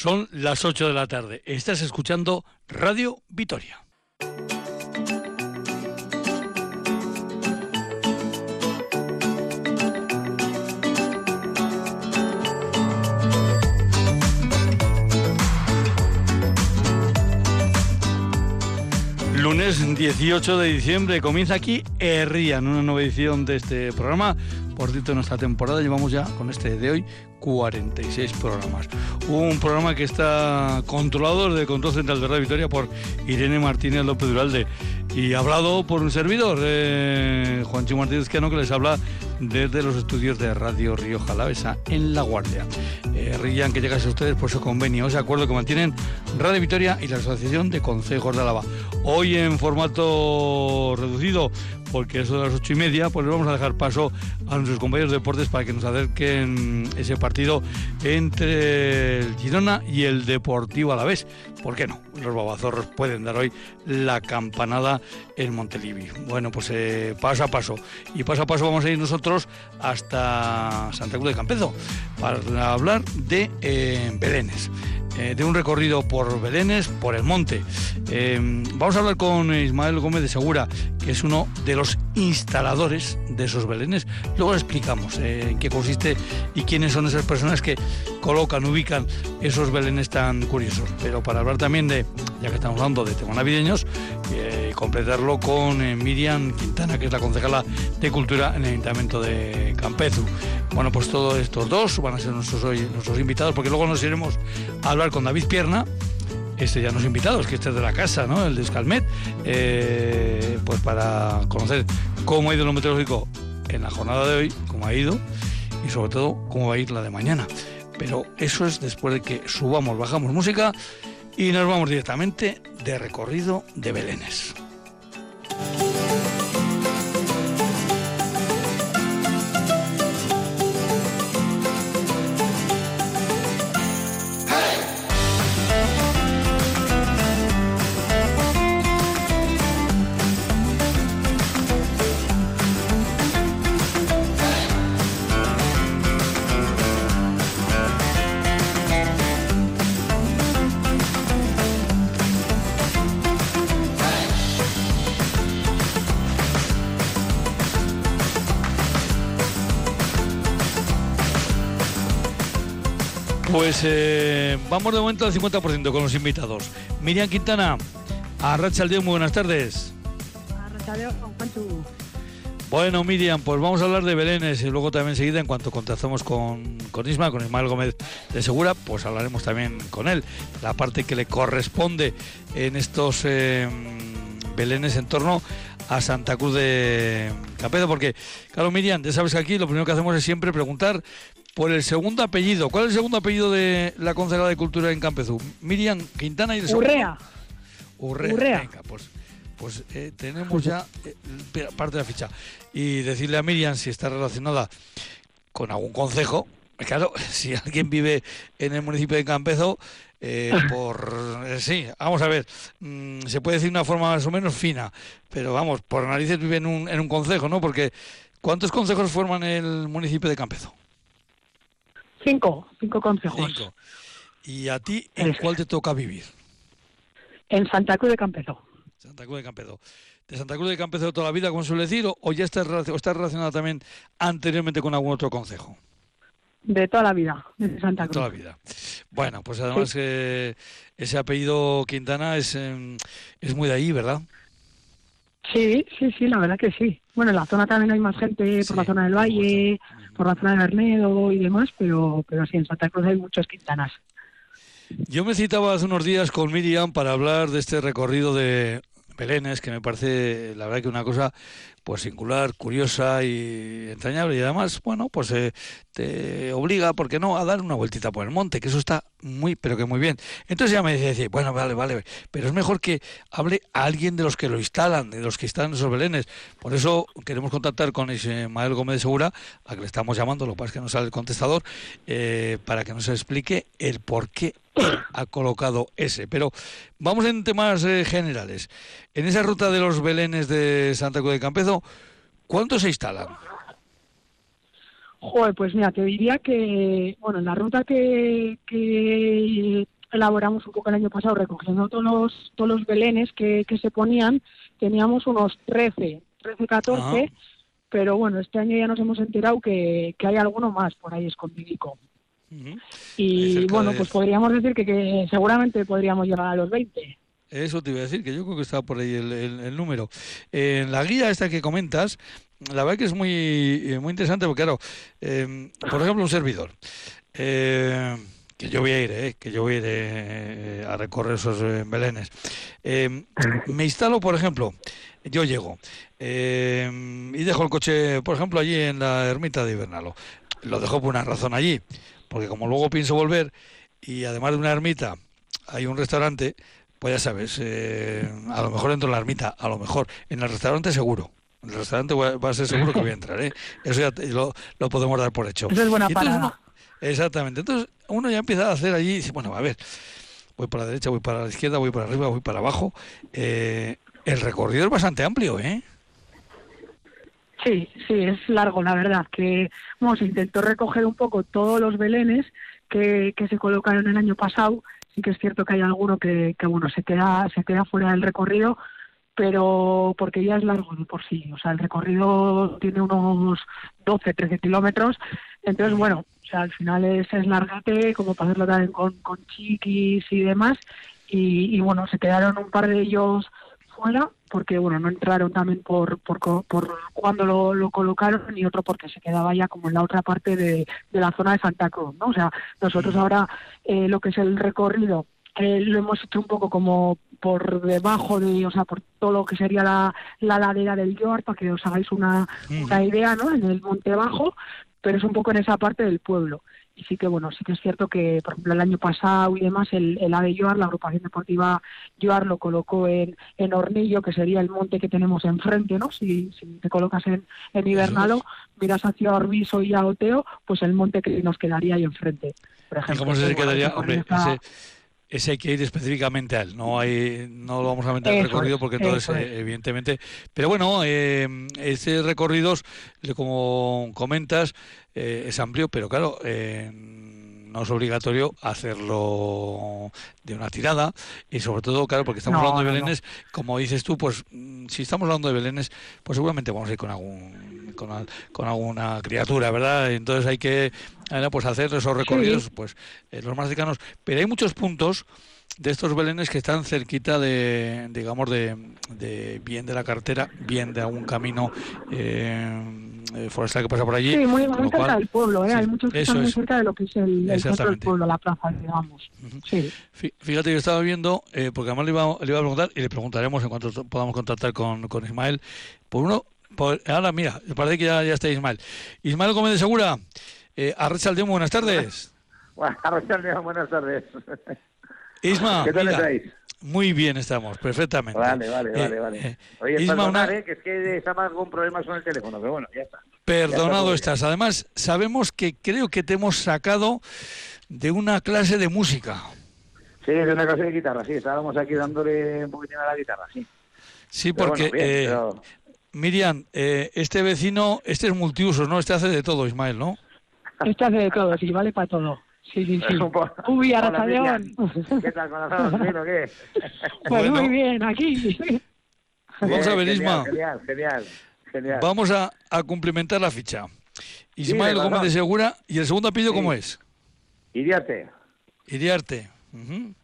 Son las 8 de la tarde. Estás escuchando Radio Vitoria. Lunes 18 de diciembre comienza aquí Herrían, una nueva edición de este programa. Por cierto, en nuestra temporada llevamos ya con este de hoy 46 programas. Un programa que está controlado desde Control Central de Radio Victoria por Irene Martínez López Duralde y hablado por un servidor, eh, Juancho Martínez Cano, que les habla desde los estudios de Radio Río Jalavesa en La Guardia. Eh, que llegase a ustedes por su convenio, ese acuerdo que mantienen Radio Victoria y la Asociación de Consejos de Álava. Hoy en formato reducido, porque eso de las ocho y media, pues les vamos a dejar paso a nuestros compañeros de deportes para que nos acerquen ese partido entre el Girona y el Deportivo a la vez. ¿Por qué no? Los babazorros pueden dar hoy la campanada en Montelivi. Bueno, pues eh, paso a paso. Y paso a paso vamos a ir nosotros hasta Santa Cruz de Campezo para hablar de eh, Belénes. Eh, de un recorrido por Belénes, por el monte. Eh, vamos a hablar con Ismael Gómez de Segura, que es uno de los instaladores de esos Belénes. Luego le explicamos eh, en qué consiste y quiénes son esas personas que colocan, ubican esos Belénes tan curiosos. Pero para hablar también de, ya que estamos hablando de temas navideños, completarlo con Miriam Quintana, que es la concejala de Cultura en el Ayuntamiento de Campezu. Bueno, pues todos estos dos van a ser nuestros, hoy, nuestros invitados, porque luego nos iremos a hablar con David Pierna, este ya no es invitado, es que este es de la casa, ¿no? El de Escalmet, eh, pues para conocer cómo ha ido lo meteorológico en la jornada de hoy, cómo ha ido y sobre todo cómo va a ir la de mañana. Pero eso es después de que subamos, bajamos música y nos vamos directamente de recorrido de Belénes. Vamos de momento al 50% con los invitados. Miriam Quintana, a Rachaldeón, muy buenas tardes. Bueno, Miriam, pues vamos a hablar de Belénes y luego también enseguida, en cuanto contactamos con, con Isma, con Ismael Gómez de Segura, pues hablaremos también con él. La parte que le corresponde en estos eh, Belénes en torno a Santa Cruz de Campezo, porque, claro, Miriam, ya sabes que aquí lo primero que hacemos es siempre preguntar por el segundo apellido. ¿Cuál es el segundo apellido de la concejala de Cultura en Campezú? Miriam Quintana y el. Urrea. Urrea. Urrea. Venga, pues, pues eh, tenemos ya eh, parte de la ficha. Y decirle a Miriam si está relacionada con algún concejo. Claro, si alguien vive en el municipio de Campezo, eh, por eh, sí, vamos a ver, mm, se puede decir de una forma más o menos fina, pero vamos, por narices vive en un, en un concejo, ¿no? Porque ¿cuántos concejos forman el municipio de Campezo? Cinco, cinco consejos. Cinco. ¿Y a ti en cuál te toca vivir? En Santa Cruz de Campezo. Santa Cruz de Campezo. ¿De Santa Cruz de Campezo toda la vida, como suele decir, o ya estás, relacion- o estás relacionada también anteriormente con algún otro concejo? De toda la vida, de Santa Cruz. Toda la vida. Bueno, pues además que ese apellido Quintana es, em, es muy de ahí, ¿verdad? Sí, sí, sí, la verdad que sí. Bueno, en la zona también hay más gente, Sí, por la zona del Valle. Por la zona de Bernedo y demás, pero, pero sí, en Santa Cruz hay muchos quintanas. Yo me citaba hace unos días con Miriam para hablar de este recorrido de Belénes, que me parece, la verdad, que una cosa pues singular, curiosa y entrañable. Y además, bueno, pues eh, te obliga, ¿por qué no?, a dar una vueltita por el monte, que eso está muy, pero que muy bien. Entonces ya me decía, bueno, vale, vale, pero es mejor que hable a alguien de los que lo instalan, de los que en esos Belénes. Por eso queremos contactar con Ismael Gómez de Segura, a que le estamos llamando, lo que es que no sale el contestador, eh, para que nos explique el por qué ha colocado ese. Pero vamos en temas eh, generales. En esa ruta de los Belénes de Santa Cruz de Campezo, ¿cuántos se instalan? Joder, pues mira, te diría que, bueno, en la ruta que, que elaboramos un poco el año pasado recogiendo todos los, todos los belenes que, que se ponían. Teníamos unos 13, 13, 14, pero bueno, este año ya nos hemos enterado que, que hay alguno más por ahí escondidico. Y bueno, pues podríamos decir que, que, seguramente podríamos llegar a los 20. Eso te iba a decir, que yo creo que está por ahí el, el, número. En la guía esta que comentas, la verdad que es muy, muy interesante porque, claro, eh, por ejemplo, un servidor. Eh, que yo voy a ir, eh, que yo voy a ir eh, a recorrer esos eh, belenes. Eh, me instalo, por ejemplo, yo llego y dejo el coche, por ejemplo, allí en la ermita de Ibernalo. Lo dejo por una razón allí, porque como luego pienso volver y además de una ermita hay un restaurante, pues ya sabes, a lo mejor entro en la ermita, a lo mejor en el restaurante seguro. En el restaurante va a ser seguro que voy a entrar, ¿eh? Eso ya lo, lo podemos dar por hecho. Eso es buena parada. Exactamente. Entonces uno ya empieza a hacer allí y dice, bueno, a ver, voy para la derecha, voy para la izquierda, voy para arriba, voy para abajo. Eh, el recorrido es bastante amplio, ¿eh? Sí, sí, es largo, la verdad. Que se intentó recoger un poco todos los belenes que, que se colocaron el año pasado. Sí que es cierto que hay alguno que, que bueno se queda se queda fuera del recorrido, pero porque ya es largo de por sí. O sea, el recorrido tiene unos 12, 13 kilómetros. Entonces, bueno, o sea, al final es, es largate, como para hacerlo también con, con chiquis y demás. Y, y, bueno, se quedaron un par de ellos fuera, porque bueno, no entraron también por, por, por cuando lo, lo, colocaron, y otro porque se quedaba ya como en la otra parte de, de la zona de Santa Cruz, ¿no? O sea, nosotros ahora eh, lo que es el recorrido eh, lo hemos hecho un poco como por debajo de, o sea, por todo lo que sería la, la ladera del York, para que os hagáis una, una idea, ¿no? En el monte bajo, pero es un poco en esa parte del pueblo. Y sí que, bueno, sí que es cierto que, por ejemplo, el año pasado y demás, el, el AVE Yoar, la agrupación deportiva Yoar, lo colocó en, en Hornillo, que sería el monte que tenemos enfrente, ¿no? Si, si te colocas en, en Ibernalo, miras hacia Orbiso y a Oteo, pues el monte que nos quedaría ahí enfrente. Por ejemplo, ¿Y cómo se quedaría? Hombre, ese ese hay que ir específicamente a él. No hay, no lo vamos a meter en recorrido porque entonces, eh, evidentemente. Pero bueno, eh, ese recorrido, como comentas, eh, es amplio, pero claro, eh, no es obligatorio hacerlo de una tirada y sobre todo, claro, porque estamos no, hablando de belenes, no. como dices tú, pues si estamos hablando de belenes, pues seguramente vamos a ir con algún con, con alguna criatura, ¿verdad? Entonces hay que pues hacer esos recorridos, sí. pues eh, los más cercanos. Pero hay muchos puntos de estos belenes que están cerquita de, digamos, de, de bien de la cartera, bien de algún camino eh, forestal que pasa por allí. Sí, muy, muy cerca cual, del pueblo, ¿eh? Sí, hay muchos que están muy cerca de lo que es el, el centro del pueblo, la plaza, digamos. Uh -huh. sí. Fíjate, yo estaba viendo, eh, porque además le iba, le iba a preguntar, y le preguntaremos en cuanto podamos contactar con, con Ismael, por uno, por, ahora mira, parece que ya, ya está Ismael. Ismael Gómez de Segura, eh, Arrachaldeón, buenas tardes. Arrachaldeón, buenas tardes. Isma, ¿qué tal mira, estáis? Muy bien estamos, perfectamente. Vale, vale, vale, eh, vale. Eh, Oye, Isma, perdonar, una... eh, que es que estamos con problemas con el teléfono, pero bueno, ya está. Perdonado ya está estás. Además, sabemos que creo que te hemos sacado de una clase de música. Sí, de una clase de guitarra, sí. Estábamos aquí dándole un poquitín a la guitarra, sí. Sí, pero porque... Bueno, bien, eh, pero... Miriam, eh, este vecino, este es multiusos, ¿no? Este hace de todo, Ismael, ¿no? Este hace de todo, sí, vale para todo. Sí, sí, sí. Uy, Arrachaldeón. ¿Qué tal, corazón? ¿Bien o qué? Pues bueno, muy bien, aquí. Vamos a ver, genial, Isma. Genial, genial, genial. Vamos a, a cumplimentar la ficha. Ismael Gómez de Segura, ¿y el segundo apellido Sí. cómo es? Iriarte. Iriarte. Ujú.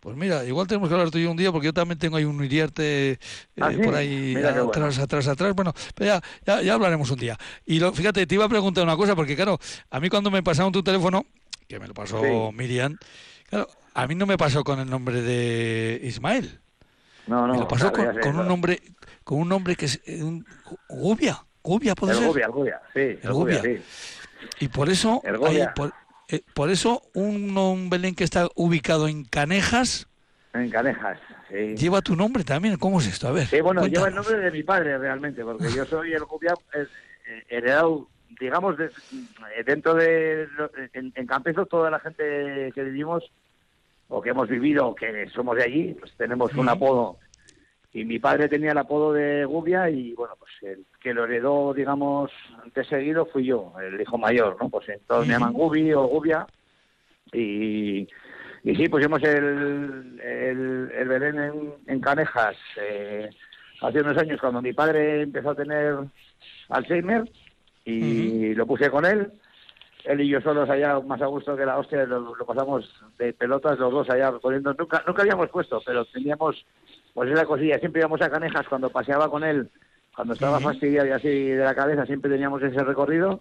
Pues mira, igual tenemos que hablar tú y yo un día porque yo también tengo ahí un Iriarte eh, ¿Ah, sí? por ahí atrás, bueno. atrás, atrás. Bueno, pero ya, ya, ya hablaremos un día. Y lo, fíjate, te iba a preguntar una cosa porque claro, a mí cuando me pasaron tu teléfono, que me lo pasó Sí. Miriam, claro, a mí no me pasó con el nombre de Ismael. No, no. me lo pasó claro, con, un nombre, con un nombre que es eh, un, Gubia, Gubia puede El ser. Gubia, el Gubia, sí. El, El Gubia, Gubia. sí. Y por eso, Gobia. por, eh, por eso un, un Belén que está ubicado en Canejas En Canejas, sí. lleva tu nombre también. ¿Cómo es esto? A ver. Sí, bueno, lleva el nombre de mi padre realmente, porque yo soy el Gubia eh, eh, heredado, digamos, de- eh, dentro de. En, en Campezo, toda la gente que vivimos, o que hemos vivido, o que somos de allí, pues tenemos un apodo. Y mi padre tenía el apodo de Gubia, y bueno, pues el que lo heredó, digamos, de seguido fui yo, el hijo mayor, ¿no? Pues entonces me llaman Gubi o Gubia, y. y sí, pusimos el, el, el Belén en, en Canejas eh, hace unos años cuando mi padre empezó a tener Alzheimer y lo puse con él. Él y yo solos allá, más a gusto que la hostia, lo, lo pasamos de pelotas los dos allá poniendo. Nunca, nunca habíamos puesto, pero teníamos, pues esa cosilla. Siempre íbamos a Canejas cuando paseaba con él, cuando estaba fastidiado y así de la cabeza, siempre teníamos ese recorrido.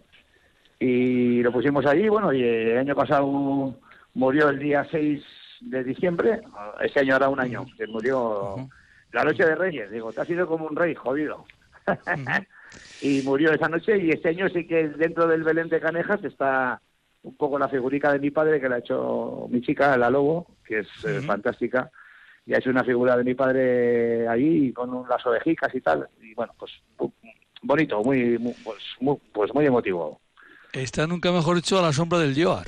Y lo pusimos allí, bueno, y el año pasado murió el día 6 de diciembre, este año hará un año, que murió la noche de Reyes. Digo, te has sido como un rey, jodido. y murió esa noche y este año sí que dentro del Belén de Canejas está un poco la figurica de mi padre que la ha hecho mi chica, la Lobo, que es eh, fantástica, y ha hecho una figura de mi padre allí con las ovejicas y tal, y bueno, pues bonito, muy, muy pues, muy, pues muy emotivo. Está nunca mejor hecho a la sombra del Yoar.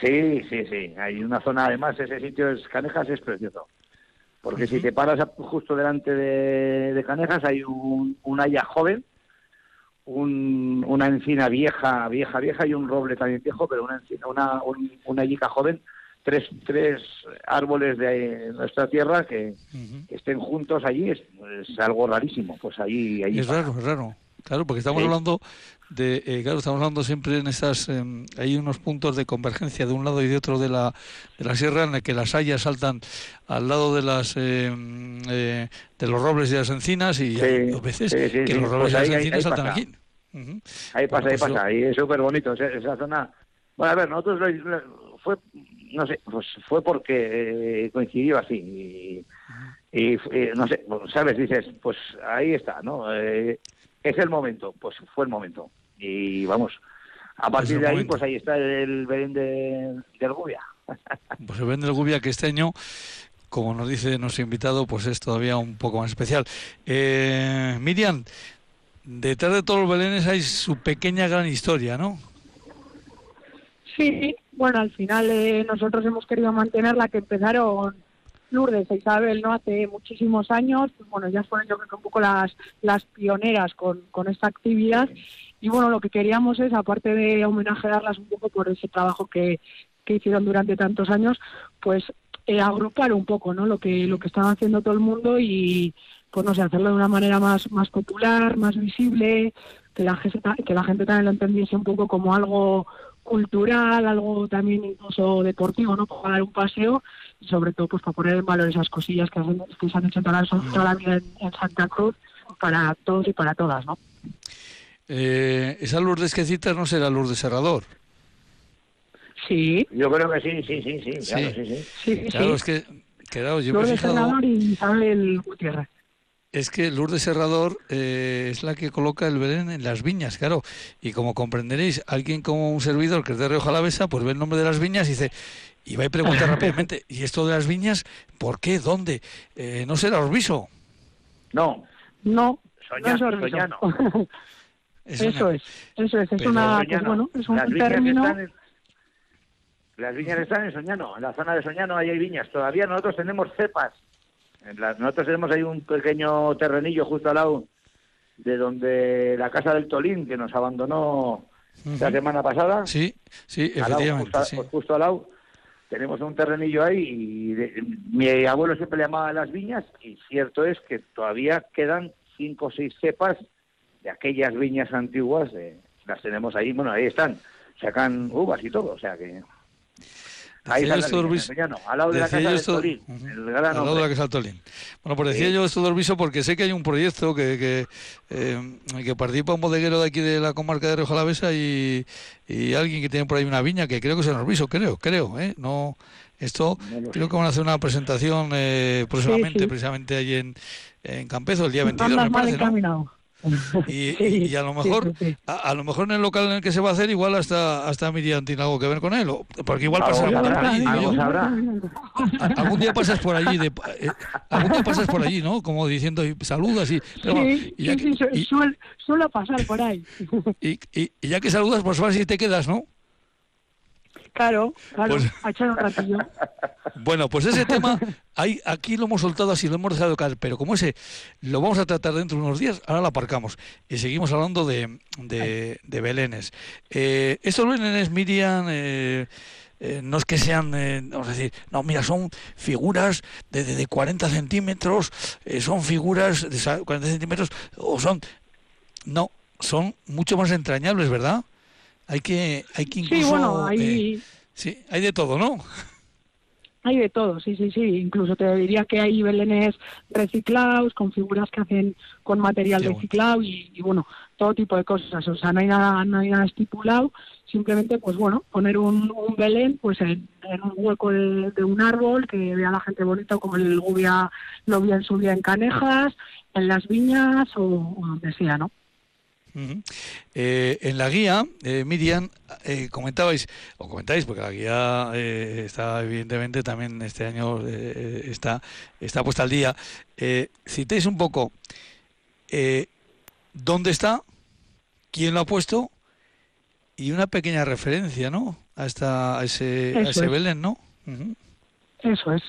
Sí, sí, sí. Hay una zona, además, ese sitio es Canejas es precioso. Porque si te paras justo delante de, de Canejas hay un, un haya joven, un, una encina vieja, vieja, vieja y un roble también viejo, pero una encina, una, un, una yica joven, tres, tres árboles de nuestra tierra que, que estén juntos allí es, es, algo rarísimo. Pues allí, allí es raro, es raro. Claro, porque estamos Sí. hablando de, eh, claro, estamos hablando siempre en estas, em, hay unos puntos de convergencia de un lado y de otro de la, de la sierra en el que las hayas saltan al lado de las, em, eh, de los robles y las encinas y Sí, hay dos veces sí, que los robles Pues y las ahí- ahí- encinas ahí saltan pasa. aquí. Ahí pasa, Bueno, ahí pues pasa, y es súper bonito esa, esa zona. Bueno, a ver, nosotros lo- lo- fue, no sé, pues fue porque eh, coincidió así. Y, y, eh, no sé, pues, ¿sabes? Dices, pues ahí está, ¿no? Eh, es el momento, pues fue el momento. Y vamos, a partir de ahí, momento. pues ahí está el Belén de, Gubia. Pues el Belén del Gubia que este año, como nos dice nuestro invitado, pues es todavía un poco más especial. Eh, Miriam, detrás de todos los belenes hay su pequeña gran historia, ¿no? Sí, bueno, al final eh, nosotros hemos querido mantener la que empezaron Lourdes e Isabel, ¿no? Hace muchísimos años, pues, bueno, ya fueron yo creo que un poco las, las pioneras con, con esta actividad. Y bueno, lo que queríamos es, aparte de homenajearlas un poco por ese trabajo que, que hicieron durante tantos años, pues eh, agrupar un poco, ¿no? Lo que, lo que estaba haciendo todo el mundo y, pues no sé, hacerlo de una manera más, más popular, más visible, que la, gente, que la gente también lo entendiese un poco como algo cultural, algo también incluso deportivo, ¿no? Para dar un paseo y sobre todo pues para poner en valor esas cosillas que, hacen- que se han hecho toda la, toda la vida en, en Santa Cruz para todos y para todas, ¿no? Eh, esa Lourdes que citas no será Lourdes Serrador. Sí, Yo creo que sí, sí, sí, sí, claro, Sí. sí, sí. sí, sí. Claro, es que, claro, yo me he Lourdes fijado, Serrador y Isabel Gutiérrez. Es que Lourdes Serrador eh, es la que coloca el Belén en las viñas, claro. Y como comprenderéis, alguien como un servidor que es de Rioja Alavesa, pues ve el nombre de las viñas y dice, y va y pregunta rápidamente, ¿y esto de las viñas, por qué? ¿Dónde? Eh, ¿No será Orbiso? No, No, Soña- no es Orbiso. Soñano. Es eso una- es, eso es, es Pero una, pues bueno, es un las viñas término. están en, las viñas están en Soñano, en la zona de Soñano ahí hay viñas. Todavía nosotros tenemos cepas. Nosotros tenemos ahí un pequeño terrenillo justo al lado de donde la casa del Tolín que nos abandonó la semana pasada. Sí, sí, al lado, efectivamente, justo, sí. justo al lado. Tenemos un terrenillo ahí y de- mi abuelo siempre le llamaba las viñas y cierto es que todavía quedan cinco o seis cepas de aquellas viñas antiguas, eh, las tenemos ahí, bueno, ahí están, sacan uvas y todo, o sea que... Ahí esto al lado de la casa del Tolín, el Al gran lado de la. Casa del Tolín. Bueno, pues decía Sí. yo esto de Orbiso porque sé que hay un proyecto que, que, eh, que participa un bodeguero de aquí de la comarca de Rioja Alavesa y, y alguien que tiene por ahí una viña que creo que es en Orbiso, creo, creo, ¿eh? No, esto No creo sé. que van a hacer una presentación eh, próximamente, sí. precisamente allí en, en Campezo, el día 22, Andas me mal parece, ¿no? Y, Sí, y- y a lo mejor sí, sí. A, a lo mejor en el local en el que se va a hacer igual hasta hasta Miriam tiene algo que ver con él o- porque igual pasará por allí algún día pasas por allí de, eh, algún día pasas por allí no como diciendo y saludas y pero y, ya sí, que, sí, su- y- suel- suele pasar por ahí. y- y- y ya que saludas pues vas y te quedas no Claro, claro, Pues- a echar un ratillo. Bueno, pues ese tema, ahí, aquí lo hemos soltado así, lo hemos dejado caer, pero como ese lo vamos a tratar dentro de unos días, ahora lo aparcamos y seguimos hablando de, de, de Belénes. Eh, estos Belénes, Miriam, eh, eh, no es que sean, eh, vamos a decir, no, mira, son figuras de, de, 40 centímetros, eh, son figuras de 40 centímetros, o son, no, son mucho más entrañables, ¿verdad? Hay que, hay que incluso, sí, bueno, hay... sí, hay de todo, ¿no? Hay de todo, sí, sí, sí. Incluso te diría que hay belenes reciclados, con figuras que hacen con material reciclado y, bueno, todo tipo de cosas. O sea, no hay nada, no hay nada estipulado. Simplemente, pues bueno, poner un, un belén pues en, un hueco de, un árbol que vea a la gente bonita, como el Gubia lo vi en su día en Canejas, en las viñas o, o donde sea, ¿no? Eh, en la guía, eh, Miriam, eh, comentabais, o comentáis, porque la guía está evidentemente también este año está, está puesta al día, citéis un poco dónde está, quién lo ha puesto y una pequeña referencia, ¿no? A, esta, a ese, ese Belén, ¿no? Eso es,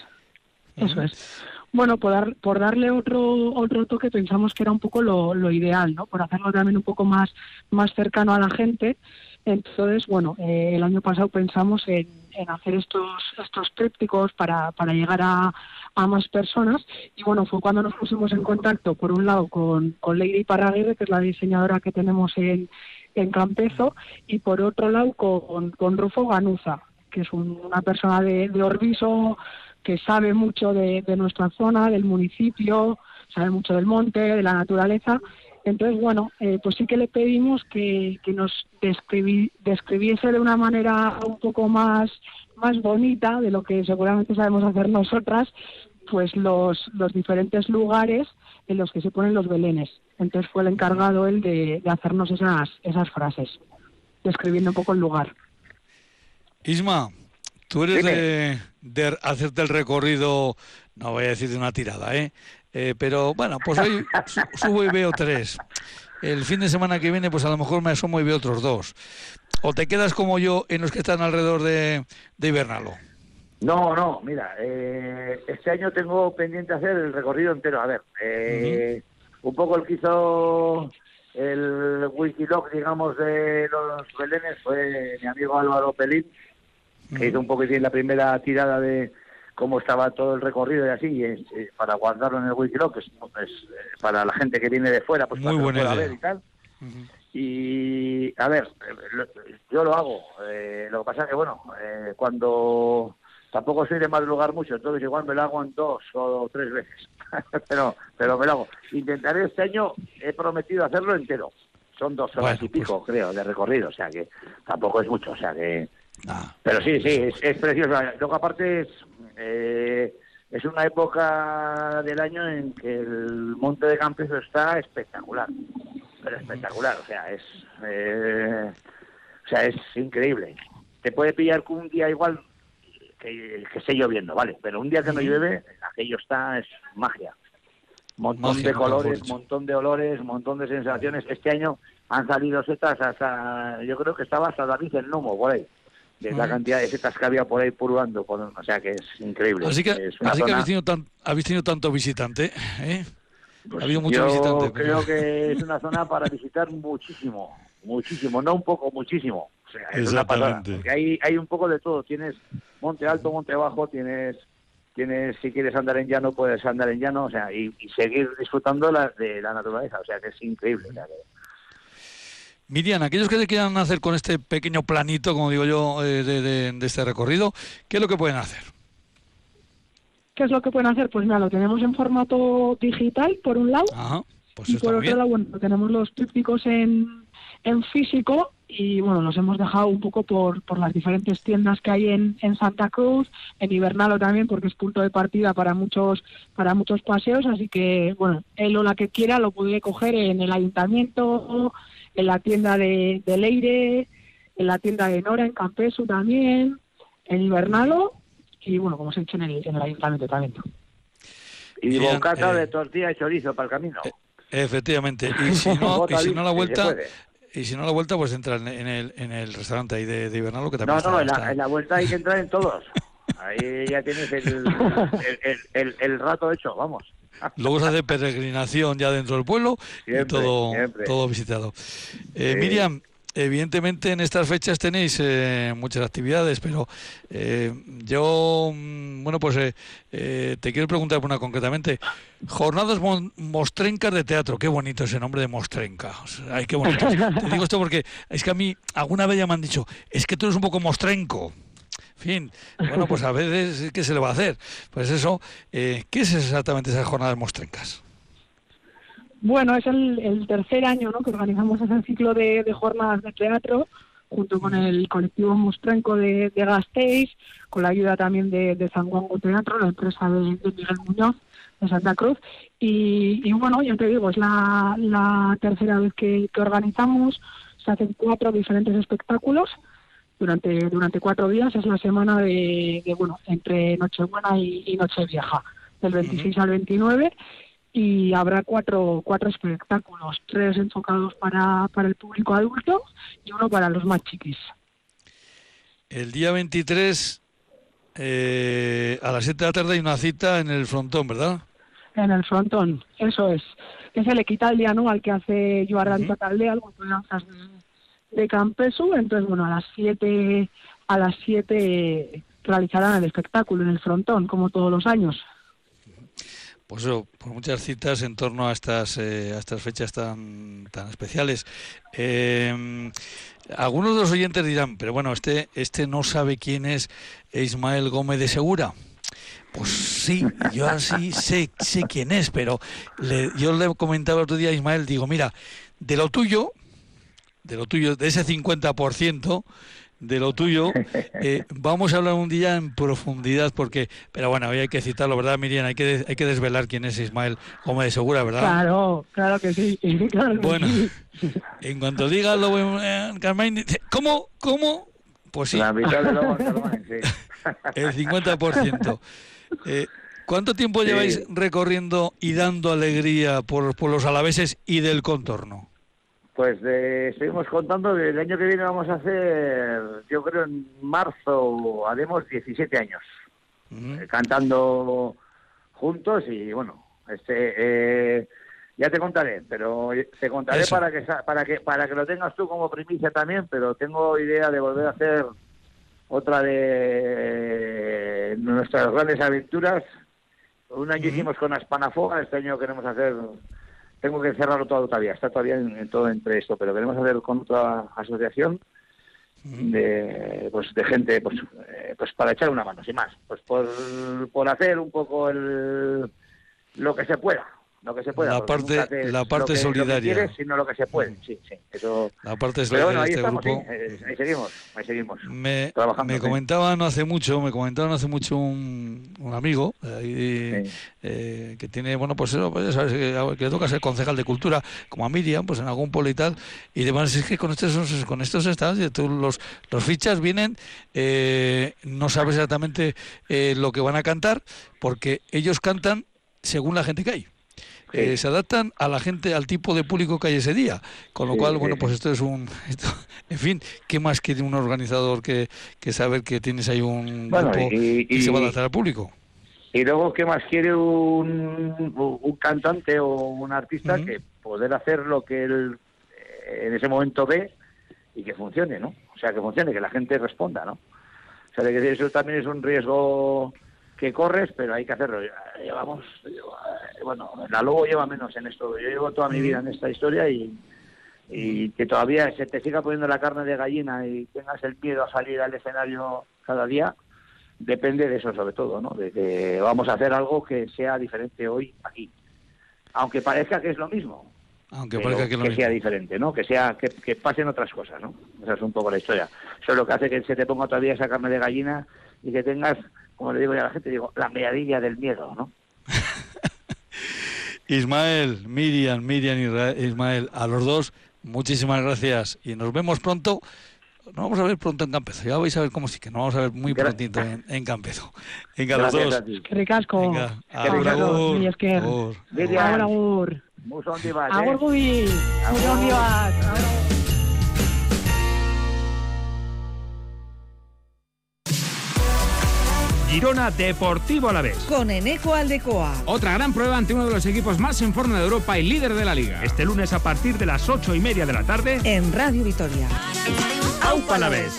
eso es. Bueno, por, dar, por darle otro otro toque pensamos que era un poco lo, lo ideal, ¿no? Por hacerlo también un poco más, más cercano a la gente. Entonces, bueno, eh, el año pasado pensamos en, en hacer estos estos trípticos para, para llegar a, a, más personas y bueno, fue cuando nos pusimos en contacto, por un lado, con, con Lady Parraguirre, que es la diseñadora que tenemos en, en Campezo, y por otro lado con, con Rufo Ganuza, que es una persona de, de Orbiso, que sabe mucho de, nuestra zona, del municipio, sabe mucho del monte, de la naturaleza. Entonces, bueno, eh, pues sí que le pedimos que, nos describiese de una manera un poco más, más bonita de lo que seguramente sabemos hacer nosotras, pues los, los diferentes lugares en los que se ponen los belenes. Entonces fue el encargado él de, hacernos esas, esas frases, describiendo un poco el lugar. Isma, Tú eres de, hacerte el recorrido, no voy a decir de una tirada, ¿eh? eh pero bueno, pues hoy subo y veo tres. El fin de semana que viene, pues a lo mejor me asomo y veo otros dos. ¿O te quedas como yo en los que están alrededor de, de Ibernalo? No, no, mira, eh, este año tengo pendiente hacer el recorrido entero. A ver, eh, un poco el que hizo el Wikilog, digamos, de los Belenes fue mi amigo Álvaro Pelín, que hizo un poquitín la primera tirada de cómo estaba todo el recorrido y así, eh, para guardarlo en el Wikiloc, que es, eh, para la gente que viene de fuera, pues Muy para buena ver y tal. Y a ver, yo lo hago. Eh, lo que pasa es que, bueno, cuando tampoco soy de madrugar mucho, entonces igual me lo hago en dos o tres veces. pero, pero me lo hago. Intentaré este año, he prometido hacerlo entero. Son dos horas y pico, pues creo, de recorrido, o sea que tampoco es mucho, o sea que Ah. Pero sí, sí, es, es precioso. Luego aparte es, eh, es una época del año en que el monte de Campezo está espectacular, pero espectacular, o sea, es, eh, o sea, es increíble. Te puede pillar que un día igual que, que esté lloviendo, ¿vale? Pero un día que no llueve, aquello está, es magia. Montón de colores, montón de olores, montón de sensaciones. Este año han salido setas hasta, yo creo que estaba hasta David el Nomo por ahí de la cantidad de setas que había por ahí purgando, o sea que es increíble. Así que, así que habéis, tenido tan, habéis tenido tanto visitante, ¿eh? Pues ha habido mucho yo creo que es una zona para visitar muchísimo, muchísimo, no un poco, muchísimo. O sea, es una pasada, porque hay, hay un poco de todo. Tienes monte alto, monte bajo, tienes tienes si quieres andar en llano puedes andar en llano o sea y, seguir disfrutando la, de la naturaleza o sea que es increíble o sea, que, Miriam, aquellos que se quieran hacer con este pequeño planito, como digo yo, eh, de, este recorrido, ¿qué es lo que pueden hacer? ¿Qué es lo que pueden hacer? Pues mira, lo tenemos en formato digital, por un lado, pues y por otro lado, bueno, tenemos los trípticos en, en físico y bueno, los hemos dejado un poco por, por las diferentes tiendas que hay en, en Santa Cruz, en Ibernalo también, porque es punto de partida para muchos para muchos paseos, así que bueno, él o la que quiera lo puede coger en el ayuntamiento, en la tienda de, Leire, en la tienda de Nora, en Campesu también, en Invernalo y bueno, como se ha dicho en el, en el ayuntamiento también. Y bocata de tortilla y chorizo para el camino. Eh, efectivamente. Y si no, y si no la vuelta, y si no la vuelta, pues entra en el, en el restaurante ahí de, de Invernalo que también No, no, en, la, en la vuelta hay que entrar en todos. Ahí ya tienes el, el, el rato hecho, vamos. Luego se hace peregrinación ya dentro del pueblo y todo, todo visitado. Eh, Miriam, evidentemente en estas fechas tenéis eh, muchas actividades, pero eh, yo, mm, bueno, pues eh, te quiero preguntar una concretamente. Jornadas Mostrencas de Teatro, qué bonito ese nombre de Mostrenca. ay, qué bonito. te digo esto porque es que a mí alguna vez ya me han dicho, es que tú eres un poco mostrenco. Fin, bueno, pues a veces, ¿qué se le va a hacer? Pues eso, ¿qué es exactamente esas jornadas mostrencas? Bueno, es el, tercer año ¿no? que organizamos ese ciclo de, jornadas de teatro junto con el colectivo Mostrenco de, de Gasteiz, con la ayuda también de, de San Teatro, la empresa de, Miguel Muñoz de Santa Cruz. Y, bueno, ya te digo, es la, tercera vez que, organizamos, se hacen cuatro diferentes espectáculos durante, durante cuatro días, es la semana de, bueno, entre Nochebuena y, y Nochevieja, del 26 al 29 y habrá cuatro, cuatro espectáculos, tres enfocados para, para el público adulto y uno para los más chiquis. El día 23 eh, a las 7 de la tarde hay una cita en el frontón, ¿verdad? En el frontón, eso es. Es el equitaldia anual que hace Joardan uh -huh. algo de danzas de, Campesu. Entonces, bueno, a las 7 a las 7 realizarán el espectáculo en el frontón, como todos los años pues eso, por muchas citas en torno a estas, eh, a estas fechas tan, tan especiales. Eh, algunos de los oyentes dirán, pero bueno, este, este no sabe quién es Ismael Gómez de Segura. Pues sí, yo así sé, sé quién es, pero le, yo le comentaba otro día a Ismael, digo, mira, de lo tuyo, de lo tuyo, de ese 50%, de lo tuyo. Eh, vamos a hablar un día en profundidad porque, pero bueno, hoy hay que citarlo, ¿verdad, Miriam? Hay que, hay que desvelar quién es Ismael Gómez de Segura, ¿verdad? Claro, claro que sí. bueno, en cuanto diga lo eh, Carmen, ¿cómo? ¿Cómo? Pues sí. La mitad de lo sí. El 50%. Eh, ¿Cuánto tiempo lleváis recorriendo y dando alegría por, por los alaveses y del contorno? Pues eh, seguimos contando que el año que viene vamos a hacer, yo creo en marzo, haremos 17 años eh, cantando juntos y bueno, este eh, ya te contaré, pero te contaré para que para que para que lo tengas tú como primicia también, pero tengo idea de volver a hacer otra de nuestras grandes aventuras. Un año hicimos con Aspanafoga, este año queremos hacer tengo que cerrarlo todo todavía, está todavía en, todo entre esto, pero queremos hacer con otra asociación de pues de gente pues eh, pues para echar una mano sin más. Pues por, por hacer un poco el lo que se pueda lo que se pueda. La parte, la parte solidaria. sino lo que se puede, sí, sí. Eso... La parte solidaria de este grupo. Eh, ahí seguimos, ahí seguimos. Me, me comentaban hace mucho, me comentaban hace mucho un, un amigo eh, que tiene, bueno, pues eso, pues, sabes, que, le toca ser concejal de cultura, como a Miriam, pues en algún pueblo y tal, y demás, es que con estos, con estos estás, tú, los, los fichas vienen, eh, no sabes exactamente lo que van a cantar, porque ellos cantan según la gente que hay. Eh, se adaptan a la gente, al tipo de público que hay ese día. Con lo cual, bueno, pues esto es un... en fin, ¿qué más quiere un organizador que, que saber que tienes ahí un grupo y, se va a adaptar al público? Y luego, ¿qué más quiere un, un cantante o un artista que poder hacer lo que él eh, en ese momento ve y que funcione, ¿no? O sea, que funcione, que la gente responda, ¿no? O sea, que eso también es un riesgo que corres, pero hay que hacerlo. Llevamos, bueno, la Lobo lleva menos en esto. Yo llevo toda mi vida en esta historia y, y que todavía se te siga poniendo la carne de gallina y tengas el miedo a salir al escenario cada día, depende de eso sobre todo, ¿no? De que vamos a hacer algo que sea diferente hoy aquí. Aunque parezca que es lo mismo. Aunque parezca que, que sea diferente, ¿no? Que sea que, que pasen otras cosas, ¿no? Esa es un poco la historia. Eso es lo que hace que se te ponga todavía esa carne de gallina y que tengas como le digo ya a la gente, digo, la meadilla del miedo, ¿no? Ismael, Miriam, Miriam y Ismael, a los dos, muchísimas gracias y nos vemos pronto. Nos vamos a ver pronto en Campezo. Ya vais a ver cómo sí que nos vamos a ver muy prontito en, en Campezo. Venga, los dos. Ricasco. Venga, agur, agur. Agur. Agur, agur. Mucho ondibat? Agur, gubi. Mucho ondibat. Agur. Girona Deportivo a la vez. Con Eneco Aldecoa. Otra gran prueba ante uno de los equipos más en forma de Europa y líder de la liga. Este lunes a partir de las ocho y media de la tarde. En Radio Vitoria. ¡Aupa a la vez!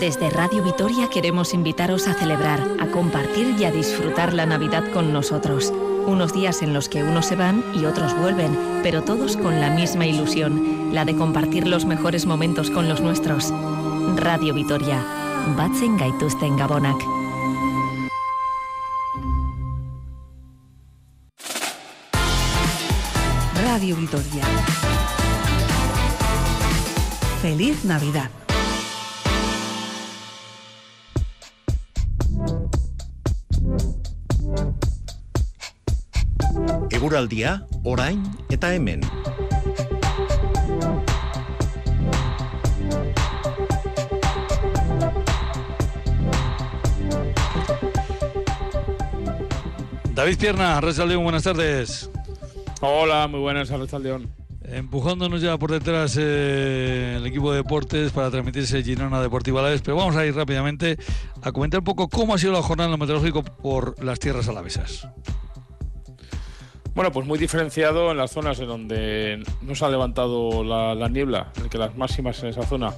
Desde Radio Vitoria queremos invitaros a celebrar, a compartir y a disfrutar la Navidad con nosotros. Unos días en los que unos se van y otros vuelven, pero todos con la misma ilusión, la de compartir los mejores momentos con los nuestros. Radio Vitoria, batzen gaituzten gabonak. Radio Vitoria. Feliz Navidad. Eguraldia, orain eta hemen. David Pierna, León, buenas tardes. Hola, muy buenas, León. Empujándonos ya por detrás eh, el equipo de deportes para transmitirse Girona Deportiva a la vez, pero vamos a ir rápidamente a comentar un poco cómo ha sido la jornada en lo meteorológico por las tierras alavesas. Bueno, pues muy diferenciado en las zonas en donde no se ha levantado la, la niebla, en que las máximas en esa zona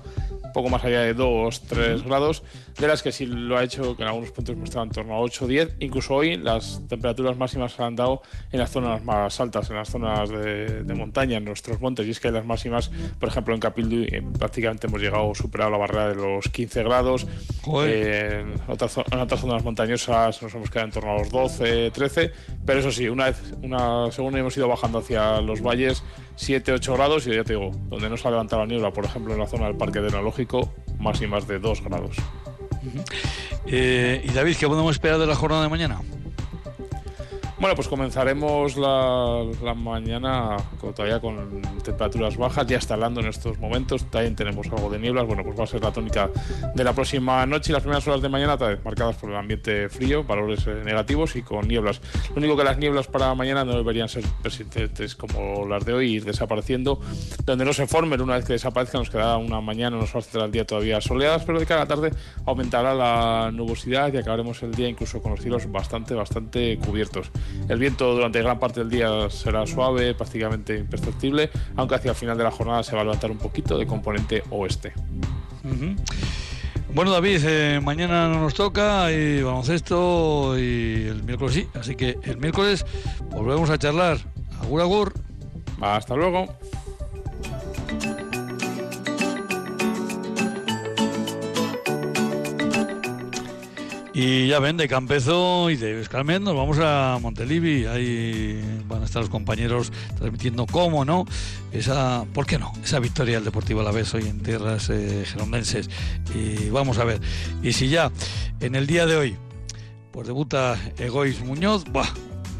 poco más allá de 2, 3 grados, de las que sí lo ha hecho, que en algunos puntos hemos estado en torno a 8, 10. Incluso hoy las temperaturas máximas se han dado en las zonas más altas, en las zonas de, montaña, en nuestros montes. Y es que las máximas, por ejemplo, en Capildu eh, prácticamente hemos llegado, superado la barrera de los 15 grados. Eh, en, otras, en, otras, zonas montañosas nos hemos quedado en torno a los 12, 13. Pero eso sí, una vez, una, según hemos ido bajando hacia los valles, 7, 8 grados y ya te digo, donde no se ha levantado la niebla, por ejemplo en la zona del Parque Tecnológico, y más de 2 grados. Eh, y David, ¿qué podemos esperar de la jornada de mañana? Bueno, pues comenzaremos la, mañana todavía con temperaturas bajas, ya está en estos momentos, también tenemos algo de nieblas, bueno, pues va a ser la tónica de la próxima noche y las primeras horas de mañana, marcadas por el ambiente frío, valores eh, negativos y con nieblas. Lo único que las nieblas para mañana no deberían ser persistentes como las de hoy, ir desapareciendo, donde no se formen una vez que desaparezcan, nos quedará una mañana, unos horas del día todavía soleadas, pero de cada tarde aumentará la nubosidad y acabaremos el día incluso con los cielos bastante, bastante cubiertos. El viento durante gran parte del día será suave, prácticamente imperceptible, aunque hacia el final de la jornada se va a levantar un poquito de componente oeste. Bueno, David, eh, mañana no nos toca y baloncesto y el miércoles sí, así que el miércoles volvemos a charlar. Agur, agur. Hasta luego. Y ya ven, de Campezo y de Escalmet nos vamos a Montelivi. Ahí van a estar los compañeros transmitiendo cómo, ¿no? Esa, ¿por qué no? Esa victoria del Deportivo a la vez hoy en tierras eh, gerondenses. Y vamos a ver. Y si ya en el día de hoy, pues debuta Egois Muñoz, ¡buah!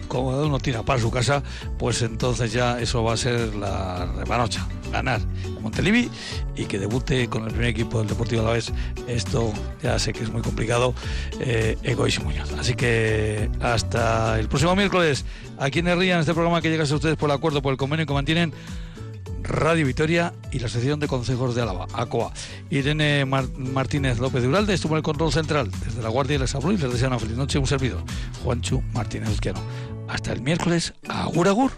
Como uno tira para su casa, pues entonces ya eso va a ser la remanocha, ganar en Montelivi y que debute con el primer equipo del Deportivo a la vez. Esto ya sé que es muy complicado, eh, Egois y Muñoz. Así que hasta el próximo miércoles, aquí en Rían, este programa que llega a ustedes por el acuerdo, por el convenio que mantienen Radio Vitoria y la sección de consejos de Álava, ACOA. Irene Martínez López de Uralde estuvo en el control central. Desde la Guardia les habló y les desea una feliz noche. Un servidor, Juanchu Martínez Uzquiano. Hasta el miércoles. Agur, agur.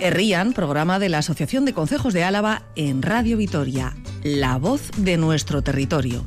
Errían, programa de la Asociación de Consejos de Álava en Radio Vitoria, la voz de nuestro territorio.